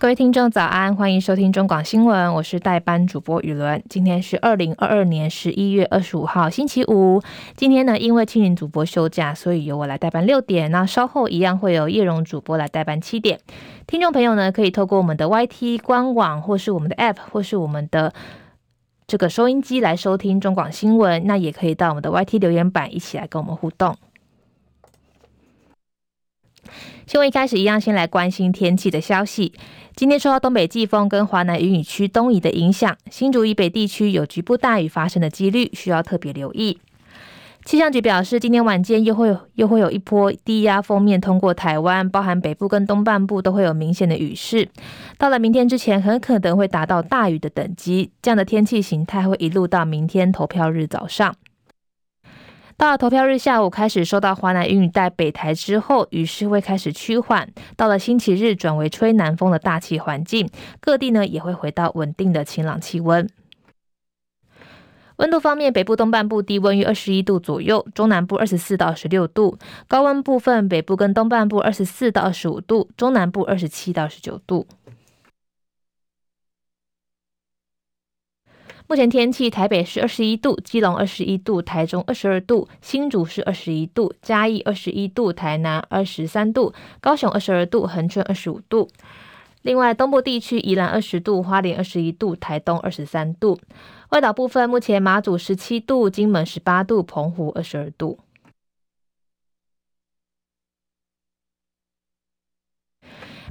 各位听众早安，欢迎收听中广新闻，我是代班主播雨伦。今天是二零二二年十一月二十五号星期五。今天呢，因为青云主播休假，所以由我来代班六点。那稍后一样会有叶蓉主播来代班七点。听众朋友呢，可以透过我们的 YT 官网，或是我们的 App，或是我们的这个收音机来收听中广新闻。那也可以到我们的 YT 留言板一起来跟我们互动。新闻一开始一样，先来关心天气的消息。今天受到东北季风跟华南云雨区东移的影响，新竹以北地区有局部大雨发生的几率，需要特别留意。气象局表示，今天晚间又会又会有一波低压锋面通过台湾，包含北部跟东半部都会有明显的雨势。到了明天之前，很可能会达到大雨的等级。这样的天气形态会一路到明天投票日早上。到了投票日下午，开始受到华南云雨带北台之后，雨势会开始趋缓。到了星期日，转为吹南风的大气环境，各地呢也会回到稳定的晴朗气温。温度方面，北部东半部低温约二十一度左右，中南部二十四到二十六度。高温部分，北部跟东半部二十四到二十五度，中南部二十七到二十九度。目前天气：台北是二十一度，基隆二十一度，台中二十二度，新竹是二十一度，嘉义二十一度，台南二十三度，高雄二十二度，恒春二十五度。另外，东部地区宜兰二十度，花莲二十一度，台东二十三度。外岛部分，目前马祖十七度，金门十八度，澎湖二十二度。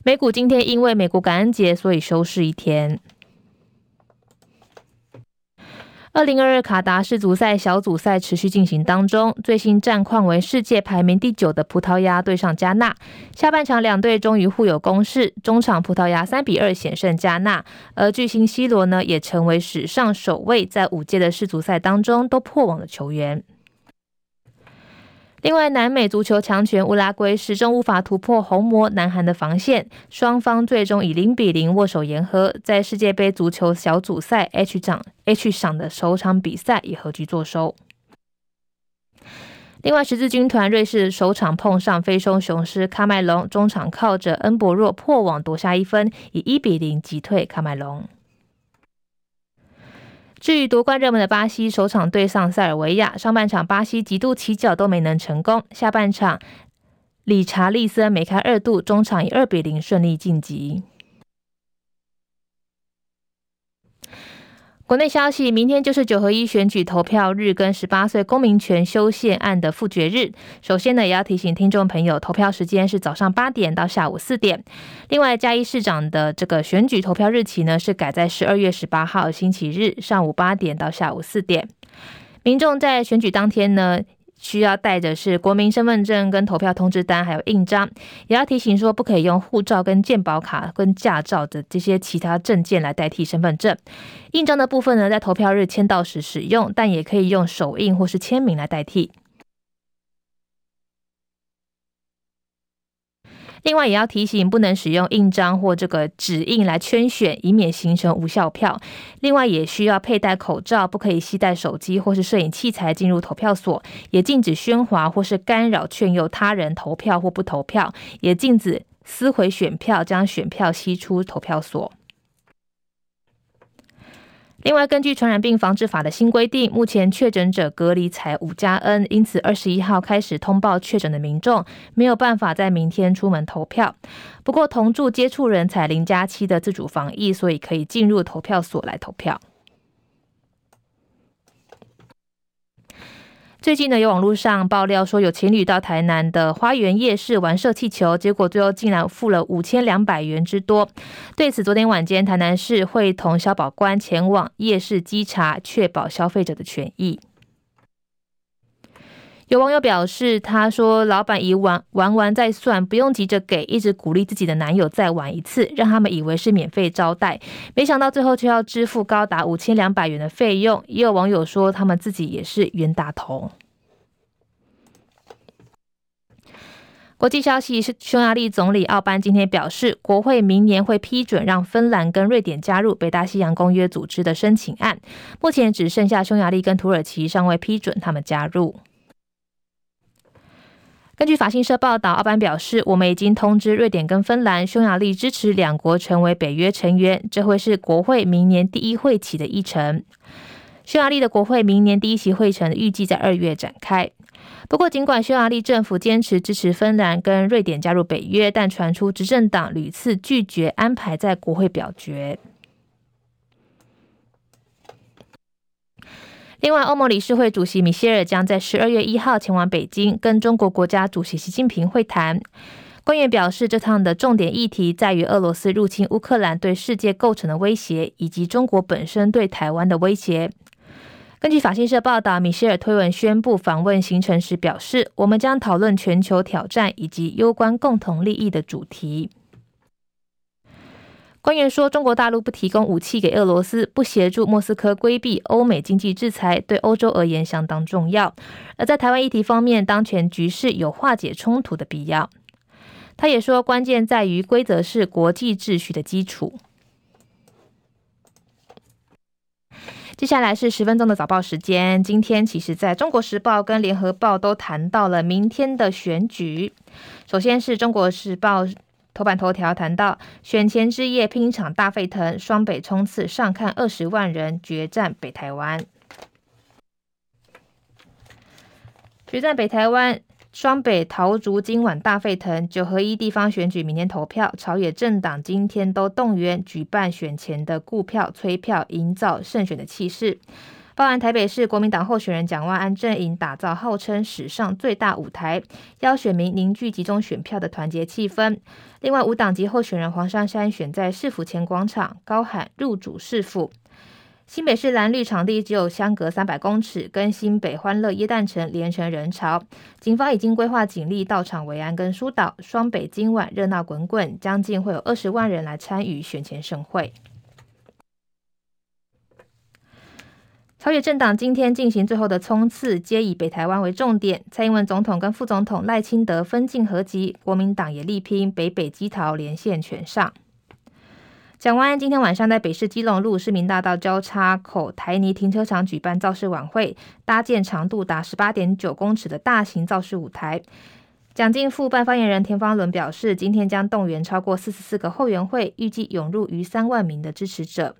美股今天因为美国感恩节，所以休市一天。二零二二卡达世足赛小组赛持续进行当中，最新战况为世界排名第九的葡萄牙对上加纳。下半场两队终于互有攻势，中场葡萄牙三比二险胜加纳，而巨星 C 罗呢也成为史上首位在五届的世足赛当中都破网的球员。另外，南美足球强权乌拉圭始终无法突破红魔南韩的防线，双方最终以零比零握手言和，在世界杯足球小组赛 H 场 H 场的首场比赛以和局作收。另外，十字军团瑞士首场碰上非洲雄狮喀麦隆，中场靠着恩博若破网夺下一分，以一比零击退喀麦隆。至于夺冠热门的巴西，首场对上塞尔维亚，上半场巴西极度起脚都没能成功，下半场理查利森梅开二度，中场以二比零顺利晋级。国内消息，明天就是九合一选举投票日跟十八岁公民权修宪案的复决日。首先呢，也要提醒听众朋友，投票时间是早上八点到下午四点。另外，嘉义市长的这个选举投票日期呢，是改在十二月十八号星期日上午八点到下午四点。民众在选举当天呢，需要带的是国民身份证跟投票通知单，还有印章。也要提醒说，不可以用护照、跟健保卡、跟驾照的这些其他证件来代替身份证。印章的部分呢，在投票日签到时使用，但也可以用手印或是签名来代替。另外也要提醒，不能使用印章或这个指印来圈选，以免形成无效票。另外也需要佩戴口罩，不可以携带手机或是摄影器材进入投票所，也禁止喧哗或是干扰劝诱他人投票或不投票，也禁止撕毁选票，将选票吸出投票所。另外，根据传染病防治法的新规定，目前确诊者隔离才五加 N，因此二十一号开始通报确诊的民众没有办法在明天出门投票。不过，同住接触人才零加七的自主防疫，所以可以进入投票所来投票。最近呢，有网络上爆料说，有情侣到台南的花园夜市玩射气球，结果最后竟然付了五千两百元之多。对此，昨天晚间台南市会同消保官前往夜市稽查，确保消费者的权益。有网友表示，他说老板以玩玩完再算，不用急着给，一直鼓励自己的男友再玩一次，让他们以为是免费招待，没想到最后却要支付高达五千两百元的费用。也有网友说，他们自己也是冤大头。国际消息是，匈牙利总理奥班今天表示，国会明年会批准让芬兰跟瑞典加入北大西洋公约组织的申请案。目前只剩下匈牙利跟土耳其尚未批准他们加入。根据法新社报道，奥班表示，我们已经通知瑞典跟芬兰、匈牙利支持两国成为北约成员，这会是国会明年第一会期的议程。匈牙利的国会明年第一期会程预计在二月展开。不过，尽管匈牙利政府坚持支持芬兰跟瑞典加入北约，但传出执政党屡次拒绝安排在国会表决。另外，欧盟理事会主席米歇尔将在十二月一号前往北京，跟中国国家主席习近平会谈。官员表示，这趟的重点议题在于俄罗斯入侵乌克兰对世界构成的威胁，以及中国本身对台湾的威胁。根据法新社报道，米歇尔推文宣布访问行程时表示：“我们将讨论全球挑战以及攸关共同利益的主题。”官员说，中国大陆不提供武器给俄罗斯，不协助莫斯科规避欧美经济制裁，对欧洲而言相当重要。而在台湾议题方面，当前局势有化解冲突的必要。他也说，关键在于规则是国际秩序的基础。接下来是十分钟的早报时间。今天其实在中国时报跟联合报都谈到了明天的选举。首先是中国时报。头版头条谈到选前之夜拼一场大沸腾，双北冲刺上看二十万人决战北台湾。决战北台湾，双北桃竹今晚大沸腾，九合一地方选举明天投票，朝野政党今天都动员举办选前的顾票催票，营造胜选的气势。包含台北市国民党候选人蒋万安阵营打造号称史上最大舞台，邀选民凝聚集中选票的团结气氛。另外，无党籍候选人黄珊珊选在市府前广场高喊入主市府。新北市蓝绿场地只有相隔三百公尺，跟新北欢乐耶诞城连成人潮。警方已经规划警力到场维安跟疏导。双北今晚热闹滚滚，将近会有二十万人来参与选前盛会。朝野政党今天进行最后的冲刺，皆以北台湾为重点。蔡英文总统跟副总统赖清德分进合击，国民党也力拼北北基桃连线全上。蒋万安今天晚上在北市基隆路市民大道交叉口台泥停车场举办造势晚会，搭建长度达十八点九公尺的大型造势舞台。蒋经副办发言人田方伦表示，今天将动员超过四十四个后援会，预计涌入逾三万名的支持者。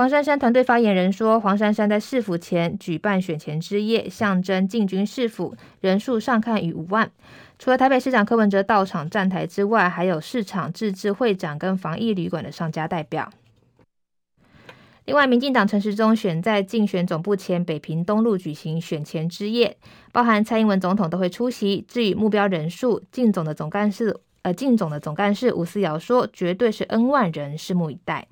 黄珊珊团队发言人说，黄珊珊在市府前举办选前之夜，象征进军市府，人数上看逾五万。除了台北市长柯文哲到场站台之外，还有市场自治会长跟防疫旅馆的商家代表。另外，民进党陈时中选在竞选总部前北平东路举行选前之夜，包含蔡英文总统都会出席。至于目标人数，进总的总干事呃，进总的总干事吴思瑶说，绝对是 N 万人，拭目以待。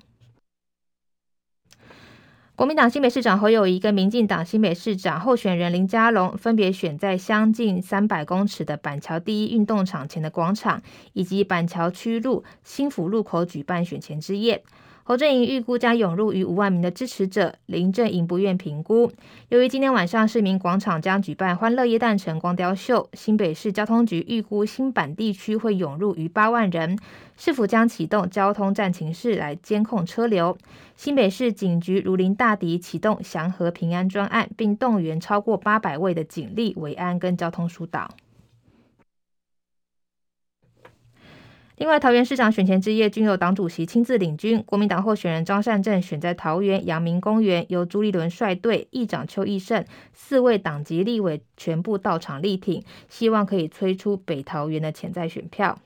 国民党新北市长侯友谊跟民进党新北市长候选人林佳龙分别选在相近三百公尺的板桥第一运动场前的广场，以及板桥区路新府路口举办选前之夜。侯阵营预估将涌入逾五万名的支持者，林阵营不愿评估。由于今天晚上市民广场将举办欢乐夜诞城光雕秀，新北市交通局预估新版地区会涌入逾八万人，市府将启动交通战情室来监控车流。新北市警局如临大敌，启动祥和平安专案，并动员超过八百位的警力维安跟交通疏导。另外，桃园市长选前之夜均由党主席亲自领军。国民党候选人张善政选在桃园阳明公园，由朱立伦率队，议长邱奕胜四位党籍立委全部到场力挺，希望可以催出北桃园的潜在选票。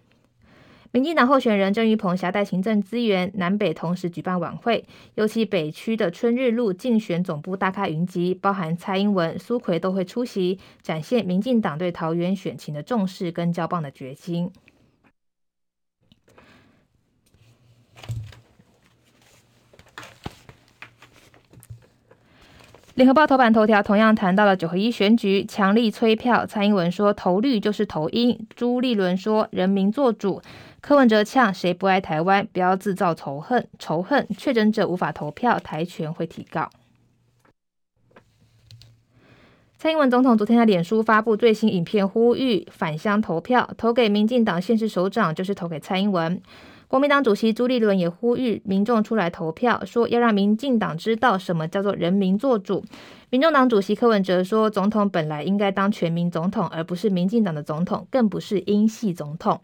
民进党候选人郑玉鹏携带行政资源，南北同时举办晚会，尤其北区的春日路竞选总部大咖云集，包含蔡英文、苏奎都会出席，展现民进党对桃园选情的重视跟交棒的决心。联合报头版头条同样谈到了九合一选举，强力催票。蔡英文说投绿就是投鹰，朱立伦说人民做主，柯文哲呛谁不爱台湾，不要制造仇恨，仇恨确诊者无法投票，台权会提告。蔡英文总统昨天在脸书发布最新影片，呼吁返乡投票，投给民进党县市首长就是投给蔡英文。国民党主席朱立伦也呼吁民众出来投票，说要让民进党知道什么叫做人民做主。民众党主席柯文哲说，总统本来应该当全民总统，而不是民进党的总统，更不是英系总统。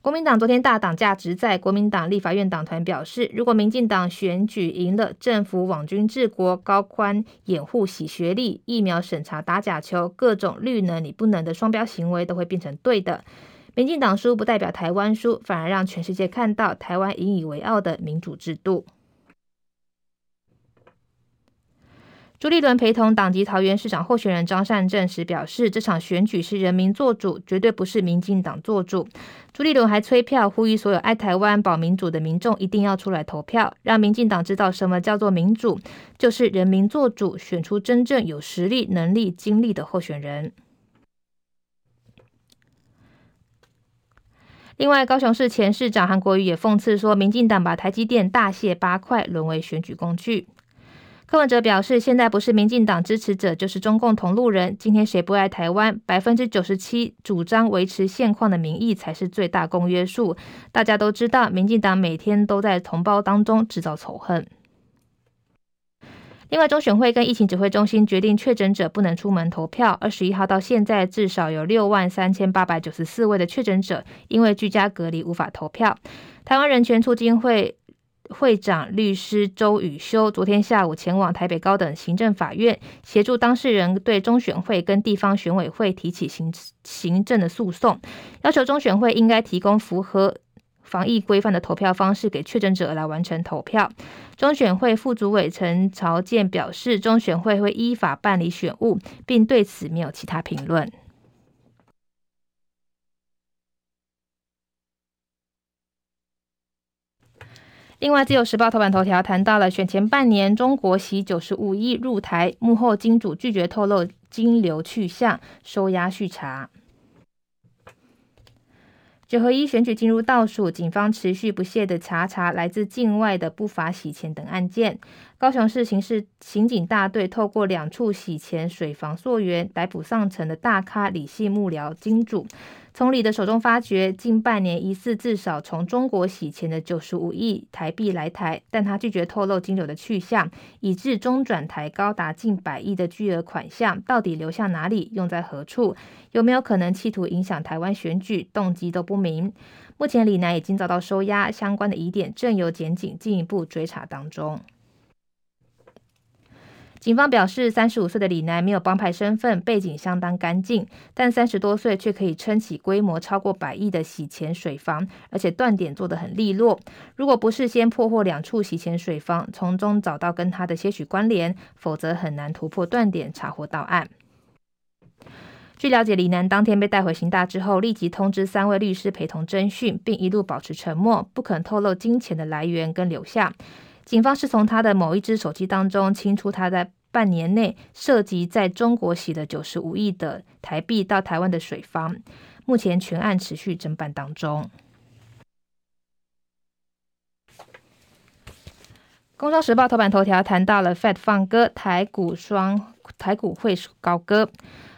国民党昨天大党价值在，国民党立法院党团表示，如果民进党选举赢了，政府网军治国、高宽掩护、洗学历、疫苗审查打假球、各种绿能你不能的双标行为都会变成对的。民进党输不代表台湾输，反而让全世界看到台湾引以为傲的民主制度。朱立伦陪同党籍桃园市长候选人张善政时表示，这场选举是人民做主，绝对不是民进党做主。朱立伦还催票，呼吁所有爱台湾、保民主的民众一定要出来投票，让民进党知道什么叫做民主，就是人民做主，选出真正有实力、能力、精力的候选人。另外，高雄市前市长韩国瑜也讽刺说，民进党把台积电大卸八块，沦为选举工具。柯文哲表示，现在不是民进党支持者，就是中共同路人。今天谁不爱台湾？百分之九十七主张维持现况的民意才是最大公约数。大家都知道，民进党每天都在同胞当中制造仇恨。另外，中选会跟疫情指挥中心决定，确诊者不能出门投票。二十一号到现在，至少有六万三千八百九十四位的确诊者因为居家隔离无法投票。台湾人权促进会会长律师周宇修昨天下午前往台北高等行政法院，协助当事人对中选会跟地方选委会提起行行政的诉讼，要求中选会应该提供符合。防疫规范的投票方式给确诊者来完成投票。中选会副主委陈朝健表示，中选会会依法办理选务，并对此没有其他评论。另外，《自由时报》头版头条谈到了选前半年，中国洗九十五亿入台，幕后金主拒绝透露金流去向，收押续查。九合一选举进入倒数，警方持续不懈的查查来自境外的不法洗钱等案件。高雄市刑事刑警大队透过两处洗钱水房溯源，逮捕上层的大咖李系幕僚金主。从李的手中发觉，近半年疑似至少从中国洗钱的九十五亿台币来台，但他拒绝透露金流的去向，以致中转台高达近百亿的巨额款项到底流向哪里，用在何处，有没有可能企图影响台湾选举，动机都不明。目前李男已经遭到收押，相关的疑点正由检警进一步追查当中。警方表示，三十五岁的李楠没有帮派身份，背景相当干净，但三十多岁却可以撑起规模超过百亿的洗钱水房，而且断点做得很利落。如果不事先破获两处洗钱水房，从中找到跟他的些许关联，否则很难突破断点，查获到案。据了解，李楠当天被带回刑大之后，立即通知三位律师陪同侦讯，并一路保持沉默，不肯透露金钱的来源跟流向。警方是从他的某一支手机当中清出他在半年内涉及在中国洗的九十五亿的台币到台湾的水方，目前全案持续侦办当中。工商时报头版头条谈到了 Fed 放鸽，台股双台股会高歌，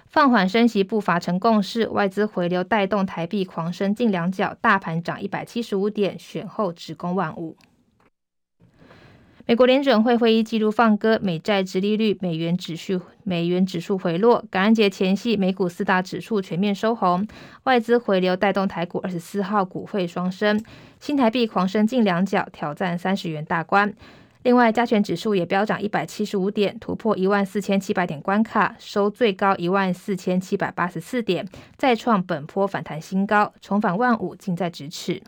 放缓升息步伐成共识，外资回流带动台币狂升近两角，大盘涨一百七十五点，选后直攻万五。美国联准会会议记录放歌，美债殖利率、美元指数、美元指数回落。感恩节前夕，美股四大指数全面收红，外资回流带动台股二十四号股汇双升，新台币狂升近两角，挑战三十元大关。另外，加权指数也飙涨一百七十五点，突破一万四千七百点关卡，收最高一万四千七百八十四点，再创本波反弹新高，重返万五近在咫尺。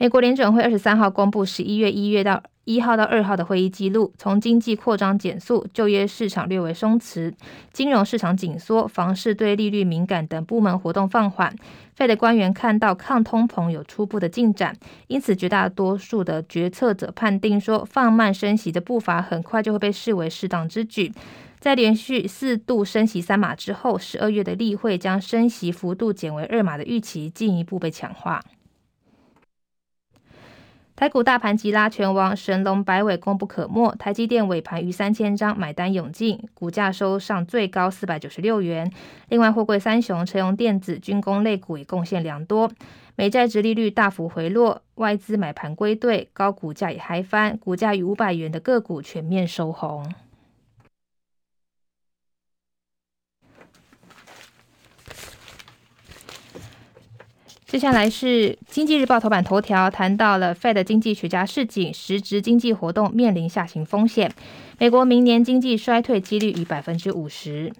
美国联准会二十三号公布十一月一月到一号到二号的会议记录，从经济扩张减速、就业市场略微松弛、金融市场紧缩、房市对利率敏感等部门活动放缓，Fed 官员看到抗通膨有初步的进展，因此绝大多数的决策者判定说，放慢升息的步伐很快就会被视为适当之举。在连续四度升息三码之后，十二月的例会将升息幅度减为二码的预期进一步被强化。台股大盘急拉全王，神龙摆尾功不可没。台积电尾盘逾三千张买单涌进，股价收上最高四百九十六元。另外，货柜三雄、车用电子、军工类股也贡献良多。美债殖利率大幅回落，外资买盘归队，高股价也嗨翻，股价逾五百元的个股全面收红。接下来是《经济日报》头版头条，谈到了 Fed 经济学家示警，实质经济活动面临下行风险。美国明年经济衰退几率逾百分之五十。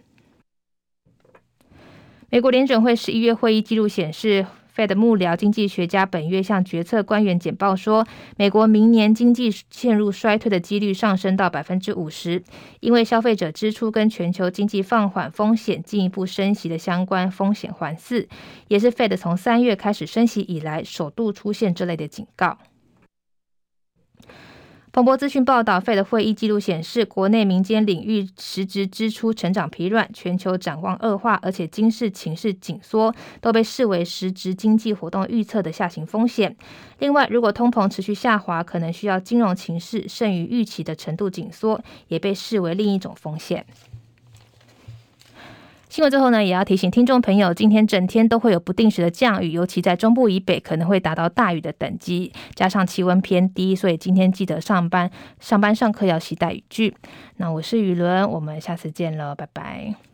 美国联准会十一月会议记录显示。Fed 幕僚经济学家本月向决策官员简报说，美国明年经济陷入衰退的几率上升到百分之五十，因为消费者支出跟全球经济放缓风险进一步升息的相关风险环伺，也是 Fed 从三月开始升息以来首度出现这类的警告。彭博资讯报道费的会议记录显示，国内民间领域实质支出成长疲软，全球展望恶化，而且经济情势紧缩，都被视为实质经济活动预测的下行风险。另外，如果通膨持续下滑，可能需要金融情势胜于预期的程度紧缩，也被视为另一种风险。新闻最后呢，也要提醒听众朋友，今天整天都会有不定时的降雨，尤其在中部以北可能会达到大雨的等级，加上气温偏低，所以今天记得上班、上班上课要携带雨具。那我是雨伦，我们下次见了，拜拜。